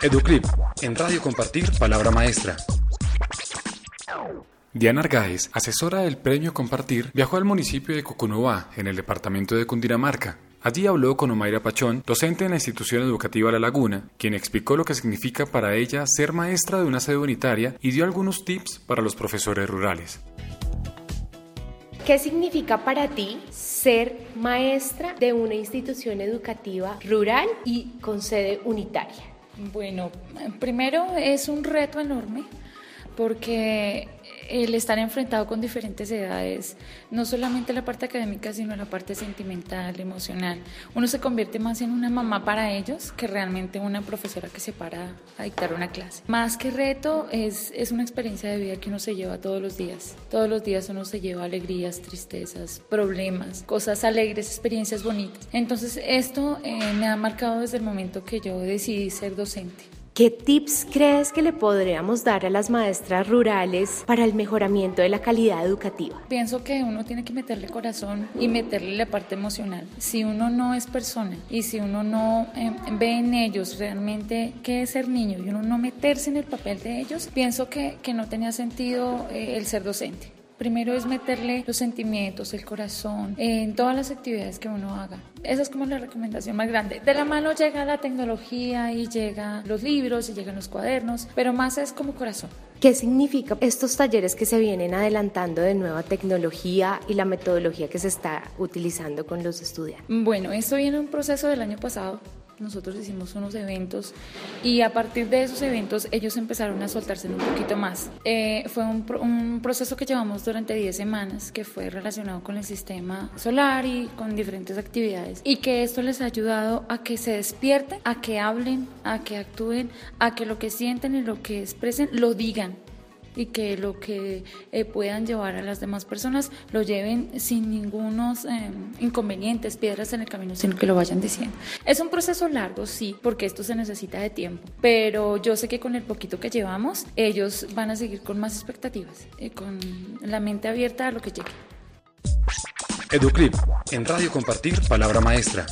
Educlip, en Radio Compartir, Palabra Maestra. Diana Argáez, asesora del Premio Compartir, viajó al municipio de Coconobá, en el departamento de Cundinamarca. Allí habló con Omaira Pachón, docente en la institución educativa La Laguna, quien explicó lo que significa para ella ser maestra de una sede unitaria y dio algunos tips para los profesores rurales. ¿Qué significa para ti ser maestra de una institución educativa rural y con sede unitaria? Bueno, primero es un reto enorme porque el estar enfrentado con diferentes edades, no solamente la parte académica, sino la parte sentimental, emocional, uno se convierte más en una mamá para ellos que realmente una profesora que se para a dictar una clase. Más que reto, es, es una experiencia de vida que uno se lleva todos los días. Todos los días uno se lleva alegrías, tristezas, problemas, cosas alegres, experiencias bonitas. Entonces esto eh, me ha marcado desde el momento que yo decidí ser docente. ¿Qué tips crees que le podríamos dar a las maestras rurales para el mejoramiento de la calidad educativa? Pienso que uno tiene que meterle corazón y meterle la parte emocional. Si uno no es persona y si uno no eh, ve en ellos realmente qué es ser niño y uno no meterse en el papel de ellos, pienso que, que no tenía sentido eh, el ser docente. Primero es meterle los sentimientos, el corazón, en todas las actividades que uno haga. Esa es como la recomendación más grande. De la mano llega la tecnología y llega los libros y llegan los cuadernos, pero más es como corazón. ¿Qué significa estos talleres que se vienen adelantando de nueva tecnología y la metodología que se está utilizando con los estudiantes? Bueno, esto viene un proceso del año pasado nosotros hicimos unos eventos y a partir de esos eventos ellos empezaron a soltarse un poquito más. Eh, fue un, un, proceso que llevamos durante 10 semanas que fue relacionado con el sistema solar y con diferentes actividades y que esto les ha ayudado a que se despierten, a que hablen, a que actúen, a que lo que sienten y lo que expresen lo digan y que lo que eh, puedan llevar a las demás personas lo lleven sin ningunos eh, inconvenientes, piedras en el camino, sino que lo vayan diciendo. Es un proceso largo, sí, porque esto se necesita de tiempo, pero yo sé que con el poquito que llevamos, ellos van a seguir con más expectativas y con la mente abierta a lo que llegue. Educlip, en Radio Compartir, Palabra Maestra.